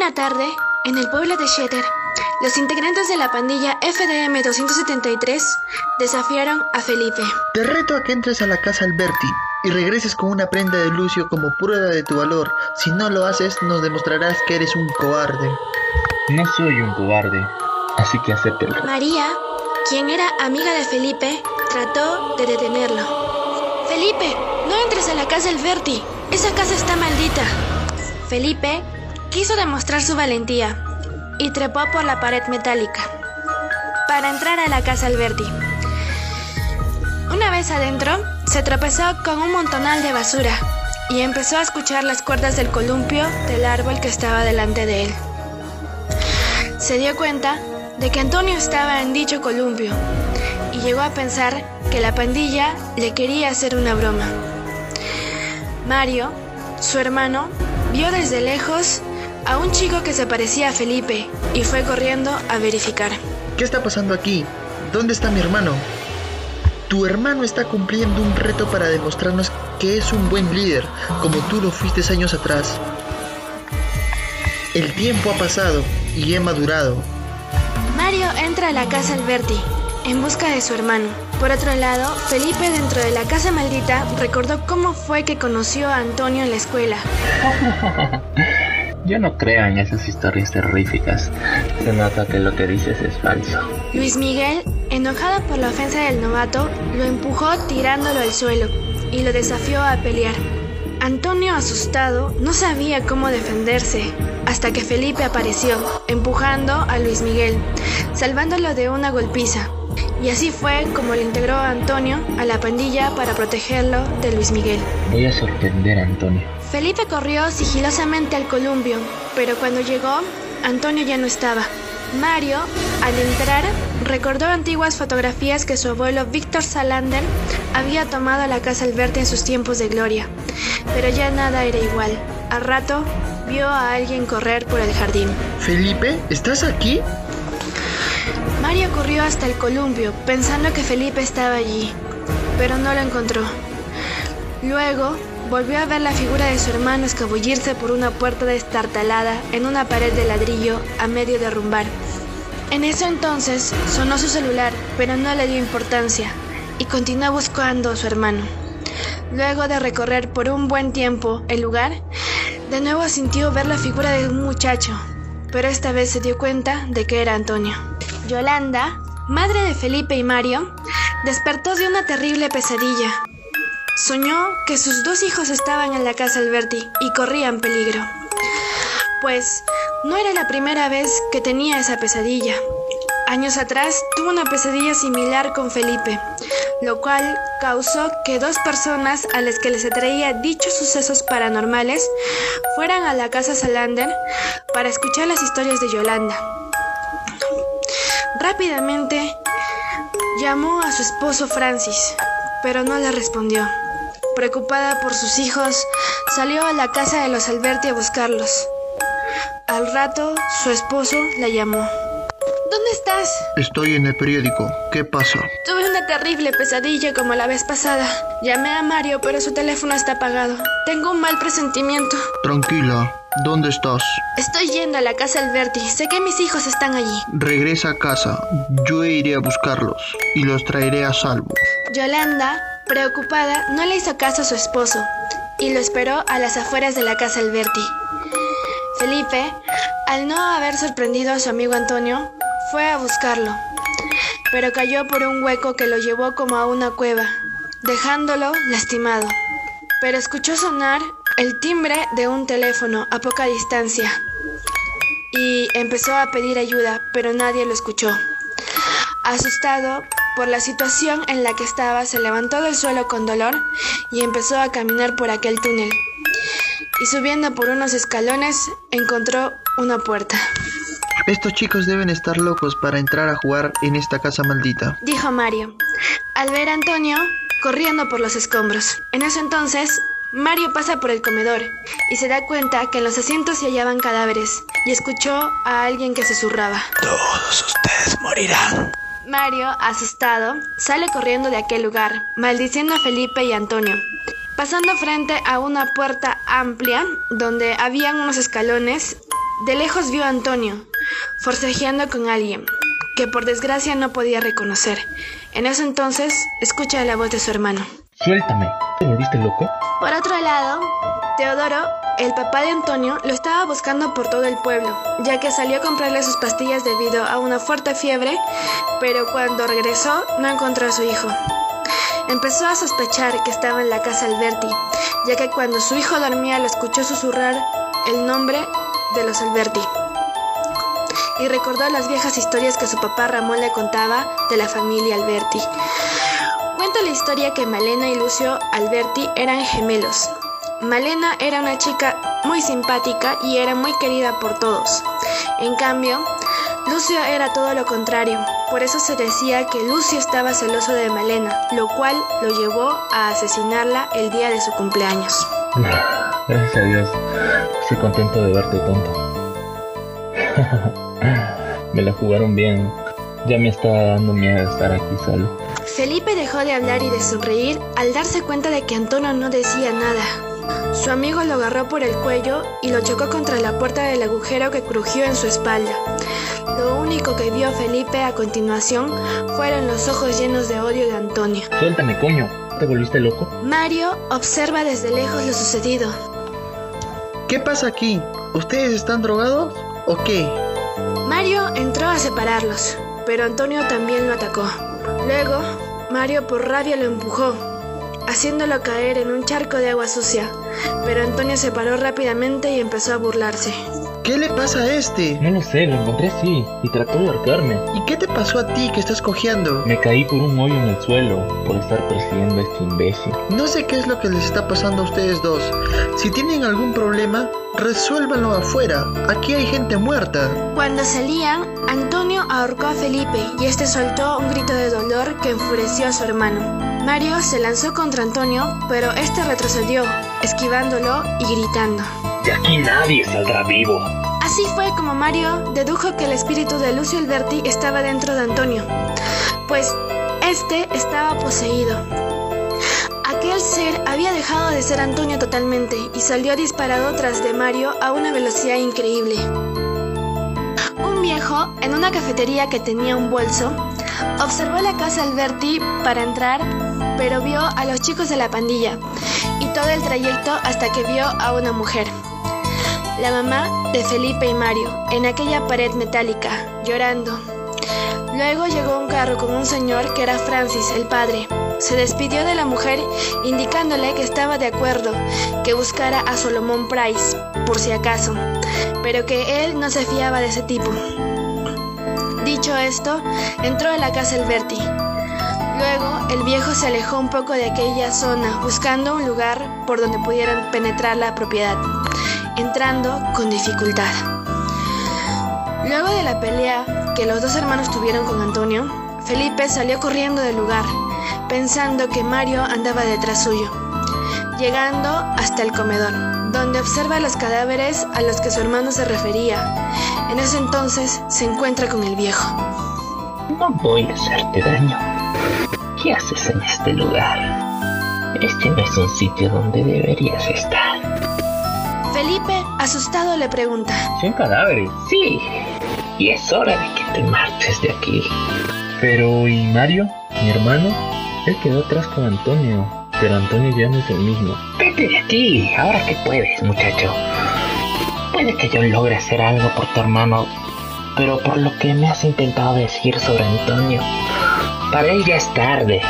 Una tarde, en el pueblo de Shetter, los integrantes de la pandilla FDM 273 desafiaron a Felipe. Te reto a que entres a la casa Alberti y regreses con una prenda de Lucio como prueba de tu valor. Si no lo haces, nos demostrarás que eres un cobarde. No soy un cobarde, así que acéptelo. María, quien era amiga de Felipe, trató de detenerlo. Felipe, no entres a la casa Alberti. Esa casa está maldita. Felipe quiso demostrar su valentía y trepó por la pared metálica para entrar a la casa Alberti. Una vez adentro, se tropezó con un montonal de basura y empezó a escuchar las cuerdas del columpio del árbol que estaba delante de él. Se dio cuenta de que Antonio estaba en dicho columpio y llegó a pensar que la pandilla le quería hacer una broma. Mario, su hermano, vio desde lejos a un chico que se parecía a Felipe y fue corriendo a verificar. ¿Qué está pasando aquí? ¿Dónde está mi hermano? Tu hermano está cumpliendo un reto para demostrarnos que es un buen líder, como tú lo fuiste años atrás. El tiempo ha pasado y he madurado. Mario entra a la casa Alberti en busca de su hermano. Por otro lado, Felipe dentro de la casa maldita recordó cómo fue que conoció a Antonio en la escuela. Yo no creo esas historias terroríficas. Se nota que lo que dices es falso. Luis Miguel, enojado por la ofensa del novato, lo empujó tirándolo al suelo y lo desafió a pelear. Antonio, asustado, no sabía cómo defenderse hasta que Felipe apareció, empujando a Luis Miguel, salvándolo de una golpiza. Y así fue como le integró a Antonio a la pandilla para protegerlo de Luis Miguel. Voy a sorprender a Antonio. Felipe corrió sigilosamente al columpio, pero cuando llegó, Antonio ya no estaba. Mario, al entrar, recordó antiguas fotografías que su abuelo Víctor Salander había tomado a la casa Alberti en sus tiempos de gloria. Pero ya nada era igual. Al rato, vio a alguien correr por el jardín. Felipe, ¿estás aquí? Mario corrió hasta el columpio, pensando que Felipe estaba allí, pero no lo encontró. Luego, volvió a ver la figura de su hermano escabullirse por una puerta destartalada en una pared de ladrillo a medio derrumbar. En ese entonces sonó su celular, pero no le dio importancia y continuó buscando a su hermano. Luego de recorrer por un buen tiempo el lugar, de nuevo sintió ver la figura de un muchacho, pero esta vez se dio cuenta de que era Antonio. Yolanda, madre de Felipe y Mario, despertó de una terrible pesadilla. Soñó que sus dos hijos estaban en la casa Alberti y corrían peligro. Pues no era la primera vez que tenía esa pesadilla. Años atrás tuvo una pesadilla similar con Felipe, lo cual causó que dos personas a las que les atraía dichos sucesos paranormales fueran a la casa Salander para escuchar las historias de Yolanda. Rápidamente llamó a su esposo Francis, pero no le respondió. Preocupada por sus hijos, salió a la casa de los Alberti a buscarlos. Al rato, su esposo la llamó. ¿Dónde estás? Estoy en el periódico. ¿Qué pasa? Tuve una terrible pesadilla como la vez pasada. Llamé a Mario, pero su teléfono está apagado. Tengo un mal presentimiento. Tranquila. ¿Dónde estás? Estoy yendo a la casa Alberti. Sé que mis hijos están allí. Regresa a casa. Yo iré a buscarlos y los traeré a salvo. Yolanda, preocupada, no le hizo caso a su esposo y lo esperó a las afueras de la casa Alberti. Felipe, al no haber sorprendido a su amigo Antonio, fue a buscarlo, pero cayó por un hueco que lo llevó como a una cueva, dejándolo lastimado. Pero escuchó sonar el timbre de un teléfono a poca distancia y empezó a pedir ayuda, pero nadie lo escuchó. Asustado por la situación en la que estaba, se levantó del suelo con dolor y empezó a caminar por aquel túnel. Y subiendo por unos escalones, encontró una puerta. Estos chicos deben estar locos para entrar a jugar en esta casa maldita, dijo Mario, al ver a Antonio corriendo por los escombros. En ese entonces, Mario pasa por el comedor y se da cuenta que en los asientos se hallaban cadáveres y escuchó a alguien que se zurraba. Todos ustedes morirán. Mario, asustado, sale corriendo de aquel lugar, maldiciendo a Felipe y Antonio. Pasando frente a una puerta amplia donde habían unos escalones, De lejos vio a Antonio, forcejeando con alguien, que por desgracia no podía reconocer. En ese entonces, escucha la voz de su hermano. Suéltame. ¿Te volviste loco? Por otro lado, Teodoro, el papá de Antonio, lo estaba buscando por todo el pueblo, ya que salió a comprarle sus pastillas debido a una fuerte fiebre, pero cuando regresó no encontró a su hijo. Empezó a sospechar que estaba en la casa Alberti, ya que cuando su hijo dormía lo escuchó susurrar el nombre de los Alberti. Y recordó las viejas historias que su papá Ramón le contaba de la familia Alberti. Cuenta la historia que Malena y Lucio Alberti eran gemelos. Malena era una chica muy simpática y era muy querida por todos. En cambio, Lucio era todo lo contrario, por eso se decía que Lucio estaba celoso de Malena, lo cual lo llevó a asesinarla el día de su cumpleaños. Gracias a Dios, estoy contento de verte tonto. me la jugaron bien, ya me estaba dando miedo estar aquí solo. Felipe dejó de hablar y de sonreír al darse cuenta de que Antonio no decía nada. Su amigo lo agarró por el cuello y lo chocó contra la puerta del agujero que crujió en su espalda. Lo único que vio Felipe a continuación fueron los ojos llenos de odio de Antonio. Suéltame, coño. ¿Te volviste loco? Mario observa desde lejos lo sucedido. ¿Qué pasa aquí? ¿Ustedes están drogados o? Mario entró a separarlos, pero Antonio también lo atacó. Luego, Mario por rabia lo empujó, haciéndolo caer en un charco de agua sucia, pero Antonio se paró rápidamente y empezó a burlarse. ¿Qué le pasa a este? No lo sé, lo encontré así y trató de ahorcarme. ¿Y qué te pasó a ti que estás cojeando? Me caí por un hoyo en el suelo por estar persiguiendo a este imbécil. No sé qué es lo que les está pasando a ustedes dos. Si tienen algún problema, resuélvanlo afuera. Aquí hay gente muerta. Cuando salían, Antonio ahorcó a Felipe y este soltó un grito de dolor que enfureció a su hermano. Mario se lanzó contra Antonio, pero este retrocedió, esquivándolo y gritando. De aquí nadie saldrá vivo. Así fue como Mario dedujo que el espíritu de Lucio Alberti estaba dentro de Antonio, pues este estaba poseído. Aquel ser había dejado de ser Antonio totalmente y salió disparado tras de Mario a una velocidad increíble. Un viejo, en una cafetería que tenía un bolso, observó la casa Alberti para entrar, pero vio a los chicos de la pandilla y todo el trayecto hasta que vio a una mujer la mamá de Felipe y Mario, en aquella pared metálica, llorando. Luego llegó un carro con un señor que era Francis, el padre. Se despidió de la mujer indicándole que estaba de acuerdo que buscara a Solomon Price, por si acaso, pero que él no se fiaba de ese tipo. Dicho esto, entró a la casa Alberti. Luego, el viejo se alejó un poco de aquella zona, buscando un lugar por donde pudieran penetrar la propiedad entrando con dificultad. Luego de la pelea que los dos hermanos tuvieron con Antonio, Felipe salió corriendo del lugar, pensando que Mario andaba detrás suyo, llegando hasta el comedor, donde observa los cadáveres a los que su hermano se refería. En ese entonces se encuentra con el viejo. No voy a hacerte daño. ¿Qué haces en este lugar? Este no es un sitio donde deberías estar. Felipe, asustado, le pregunta. ¿Son cadáveres? Sí, y es hora de que te marches de aquí. Pero, ¿y Mario? ¿Mi hermano? Él quedó atrás con Antonio, pero Antonio ya no es el mismo. Vete de aquí, ahora que puedes, muchacho. Puede que yo logre hacer algo por tu hermano, pero por lo que me has intentado decir sobre Antonio, para él ya es tarde.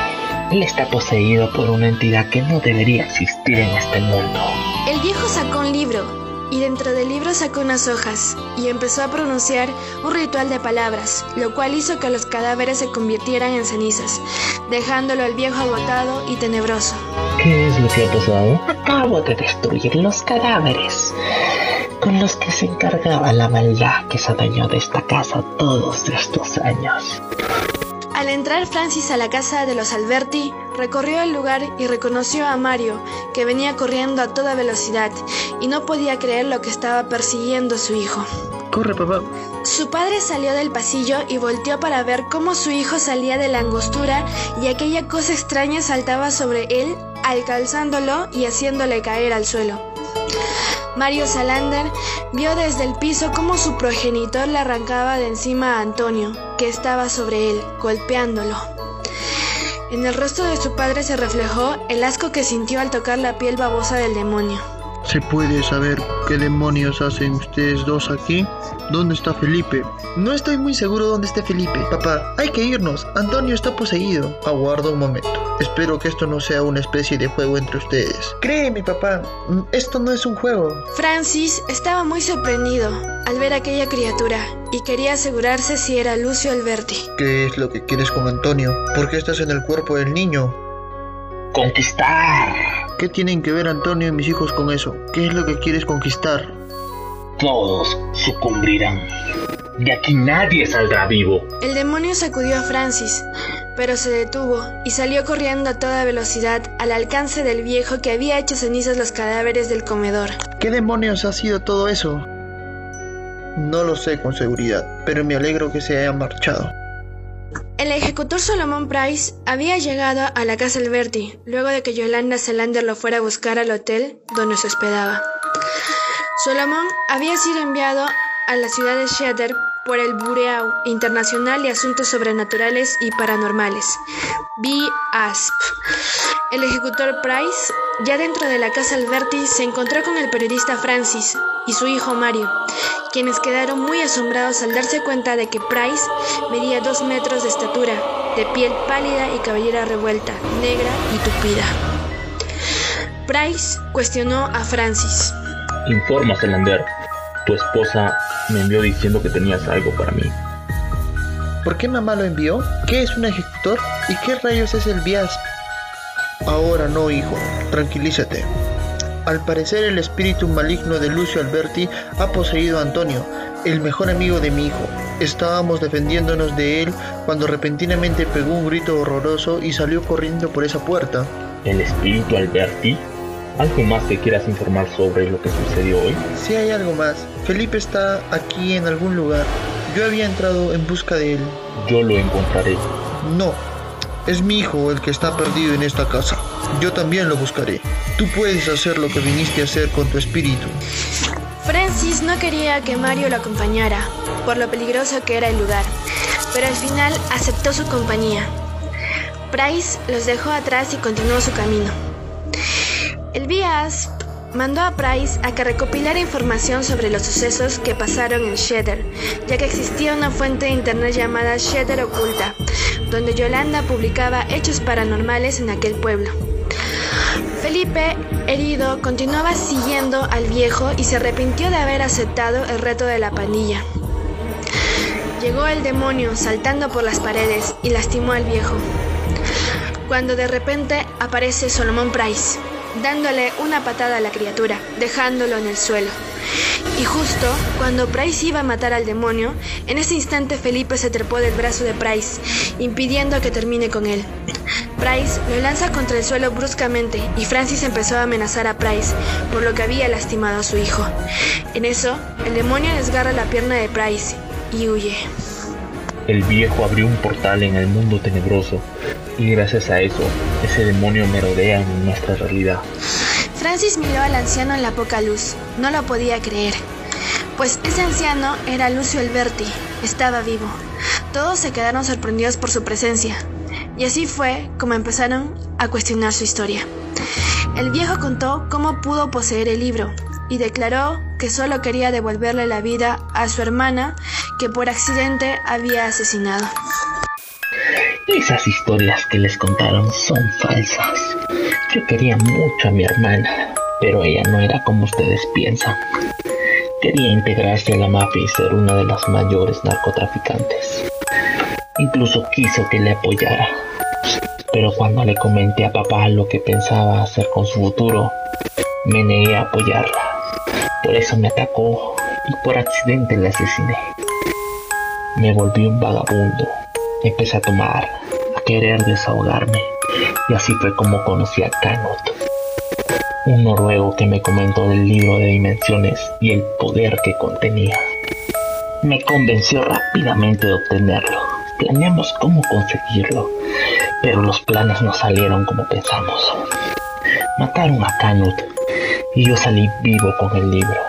Él está poseído por una entidad que no debería existir en este mundo. El viejo sacó un libro y dentro del libro sacó unas hojas y empezó a pronunciar un ritual de palabras, lo cual hizo que los cadáveres se convirtieran en cenizas, dejándolo al viejo agotado y tenebroso. ¿Qué es lo que ha pasado? Acabo de destruir los cadáveres con los que se encargaba la maldad que se adueñó de esta casa todos estos años. Al entrar Francis a la casa de los Alberti, recorrió el lugar y reconoció a Mario, que venía corriendo a toda velocidad y no podía creer lo que estaba persiguiendo su hijo. Corre, papá. Su padre salió del pasillo y volteó para ver cómo su hijo salía de la angostura y aquella cosa extraña saltaba sobre él, alcanzándolo y haciéndole caer al suelo. Mario Salander vio desde el piso cómo su progenitor le arrancaba de encima a Antonio, que estaba sobre él, golpeándolo. En el rostro de su padre se reflejó el asco que sintió al tocar la piel babosa del demonio. ¿Se puede saber qué demonios hacen ustedes dos aquí? ¿Dónde está Felipe? No estoy muy seguro dónde esté Felipe. Papá, hay que irnos. Antonio está poseído. Aguarda un momento. Espero que esto no sea una especie de juego entre ustedes. Créeme, papá. mm, Esto no es un juego. Francis estaba muy sorprendido al ver aquella criatura y quería asegurarse si era Lucio Alberti. ¿Qué es lo que quieres con Antonio? ¿Por qué estás en el cuerpo del niño? Conquistar. ¿Qué tienen que ver Antonio y mis hijos con eso? ¿Qué es lo que quieres conquistar? Todos sucumbirán. De aquí nadie saldrá vivo. El demonio sacudió a Francis, pero se detuvo y salió corriendo a toda velocidad al alcance del viejo que había hecho cenizas los cadáveres del comedor. ¿Qué demonios ha sido todo eso? No lo sé con seguridad, pero me alegro que se haya marchado. El ejecutor Solomon Price había llegado a la casa Alberti luego de que Yolanda Selander lo fuera a buscar al hotel donde se hospedaba. Solomon había sido enviado a la ciudad de Cheddar por el Bureau Internacional de Asuntos Sobrenaturales y Paranormales, BASP. El ejecutor Price, ya dentro de la casa Alberti, se encontró con el periodista Francis y su hijo Mario, quienes quedaron muy asombrados al darse cuenta de que Price medía dos metros de estatura, de piel pálida y cabellera revuelta, negra y tupida. Price cuestionó a Francis. Informa, Selander. Tu esposa me envió diciendo que tenías algo para mí. ¿Por qué mamá lo envió? ¿Qué es un ejecutor? ¿Y qué rayos es el BIASP? Ahora no, hijo. Tranquilízate. Al parecer el espíritu maligno de Lucio Alberti ha poseído a Antonio, el mejor amigo de mi hijo. Estábamos defendiéndonos de él cuando repentinamente pegó un grito horroroso y salió corriendo por esa puerta. ¿El espíritu Alberti? ¿Algo más que quieras informar sobre lo que sucedió hoy? Si hay algo más, Felipe está aquí en algún lugar. Yo había entrado en busca de él. Yo lo encontraré. No, es mi hijo el que está perdido en esta casa. Yo también lo buscaré. Tú puedes hacer lo que viniste a hacer con tu espíritu. Francis no quería que Mario lo acompañara, por lo peligroso que era el lugar, pero al final aceptó su compañía. Price los dejó atrás y continuó su camino. El BIASP mandó a Price a que recopilara información sobre los sucesos que pasaron en Cheddar, ya que existía una fuente de internet llamada Cheddar Oculta, donde Yolanda publicaba hechos paranormales en aquel pueblo. Felipe, herido, continuaba siguiendo al viejo y se arrepintió de haber aceptado el reto de la pandilla. Llegó el demonio saltando por las paredes y lastimó al viejo. Cuando de repente aparece Solomon Price, dándole una patada a la criatura, dejándolo en el suelo. Y justo cuando Price iba a matar al demonio, en ese instante Felipe se trepó del brazo de Price, impidiendo que termine con él. Price lo lanza contra el suelo bruscamente y Francis empezó a amenazar a Price, por lo que había lastimado a su hijo. En eso, el demonio desgarra la pierna de Price y huye. El viejo abrió un portal en el mundo tenebroso y gracias a eso, ese demonio merodea en nuestra realidad. Francis miró al anciano en la poca luz. No lo podía creer. Pues ese anciano era Lucio Alberti. Estaba vivo. Todos se quedaron sorprendidos por su presencia. Y así fue como empezaron a cuestionar su historia. El viejo contó cómo pudo poseer el libro y declaró que solo quería devolverle la vida a su hermana que por accidente había asesinado. Esas historias que les contaron son falsas. Yo quería mucho a mi hermana, pero ella no era como ustedes piensan. Quería integrarse a la mafia y ser una de las mayores narcotraficantes. Incluso quiso que le apoyara. Pero cuando le comenté a papá lo que pensaba hacer con su futuro, me negué a apoyarla. Por eso me atacó y por accidente la asesiné. Me volví un vagabundo. Empecé a tomar, a querer desahogarme. Y así fue como conocí a Canot, un noruego que me comentó del libro de dimensiones y el poder que contenía. Me convenció rápidamente de obtenerlo. Planeamos cómo conseguirlo, pero los planes no salieron como pensamos. Mataron a Canut y yo salí vivo con el libro.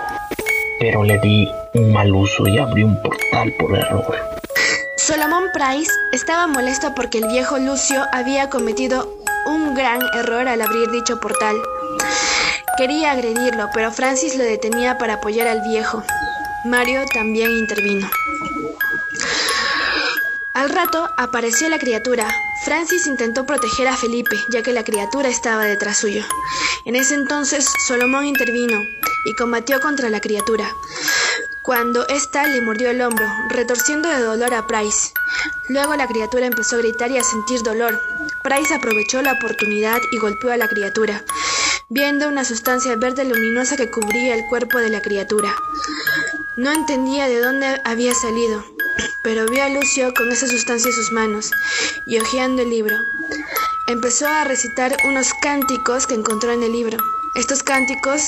Pero le di un mal uso y abrí un portal por error. Solomon Price estaba molesto porque el viejo Lucio había cometido un gran error al abrir dicho portal. Quería agredirlo, pero Francis lo detenía para apoyar al viejo. Mario también intervino. Al rato apareció la criatura. Francis intentó proteger a Felipe, ya que la criatura estaba detrás suyo. En ese entonces, Solomón intervino y combatió contra la criatura. Cuando ésta le mordió el hombro, retorciendo de dolor a Price. Luego la criatura empezó a gritar y a sentir dolor. Price aprovechó la oportunidad y golpeó a la criatura, viendo una sustancia verde luminosa que cubría el cuerpo de la criatura. No entendía de dónde había salido, pero vio a Lucio con esa sustancia en sus manos y hojeando el libro. Empezó a recitar unos cánticos que encontró en el libro. Estos cánticos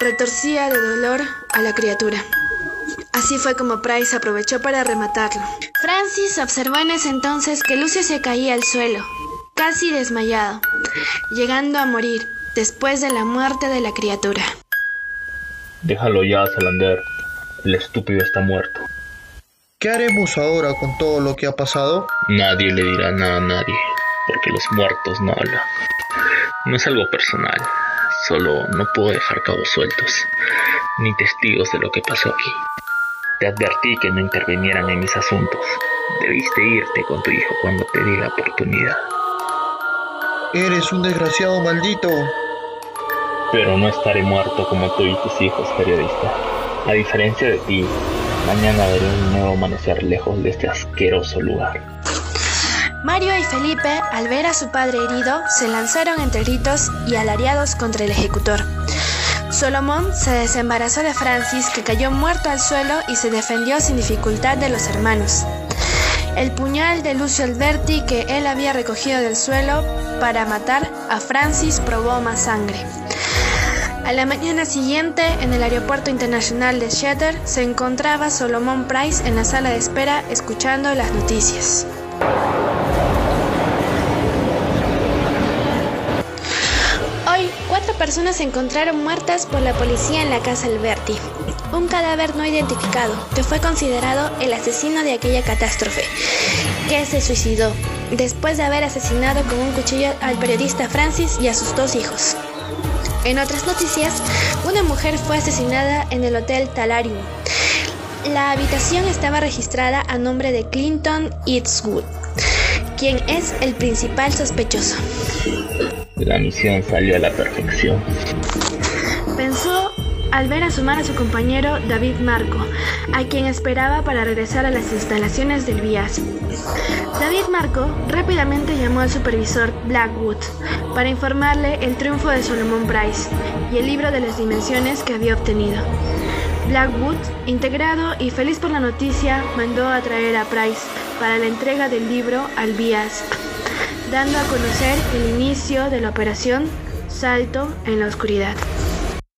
retorcía de dolor a la criatura. Así fue como Price aprovechó para rematarlo. Francis observó en ese entonces que Lucio se caía al suelo, casi desmayado, llegando a morir después de la muerte de la criatura. Déjalo ya, Salander. El estúpido está muerto. ¿Qué haremos ahora con todo lo que ha pasado? Nadie le dirá nada a nadie, porque los muertos no hablan. No es algo personal, solo no puedo dejar cabos sueltos, ni testigos de lo que pasó aquí. Te advertí que no intervinieran en mis asuntos. Debiste irte con tu hijo cuando te di la oportunidad. Eres un desgraciado maldito. Pero no estaré muerto como tú y tus hijos, periodista. A diferencia de ti, Mañana veré un nuevo amanecer lejos de este asqueroso lugar. Mario y Felipe, al ver a su padre herido, se lanzaron entre gritos y alariados contra el ejecutor. Solomón se desembarazó de Francis, que cayó muerto al suelo y se defendió sin dificultad de los hermanos. El puñal de Lucio Alberti que él había recogido del suelo para matar a Francis probó más sangre. A la mañana siguiente, en el aeropuerto internacional de Shatter, se encontraba Solomon Price en la sala de espera escuchando las noticias. Personas se encontraron muertas por la policía en la casa Alberti. Un cadáver no identificado, que fue considerado el asesino de aquella catástrofe, que se suicidó después de haber asesinado con un cuchillo al periodista Francis y a sus dos hijos. En otras noticias, una mujer fue asesinada en el Hotel Talarium. La habitación estaba registrada a nombre de Clinton Eastwood, quien es el principal sospechoso. La misión salió a la perfección. Pensó al ver asomar a su compañero David Marco, a quien esperaba para regresar a las instalaciones del VIAS. David Marco rápidamente llamó al supervisor Blackwood para informarle el triunfo de Solomon Price y el libro de las dimensiones que había obtenido. Blackwood, integrado y feliz por la noticia, mandó a traer a Price para la entrega del libro al VIAS, dando a conocer el inicio de la operación Salto en la Oscuridad.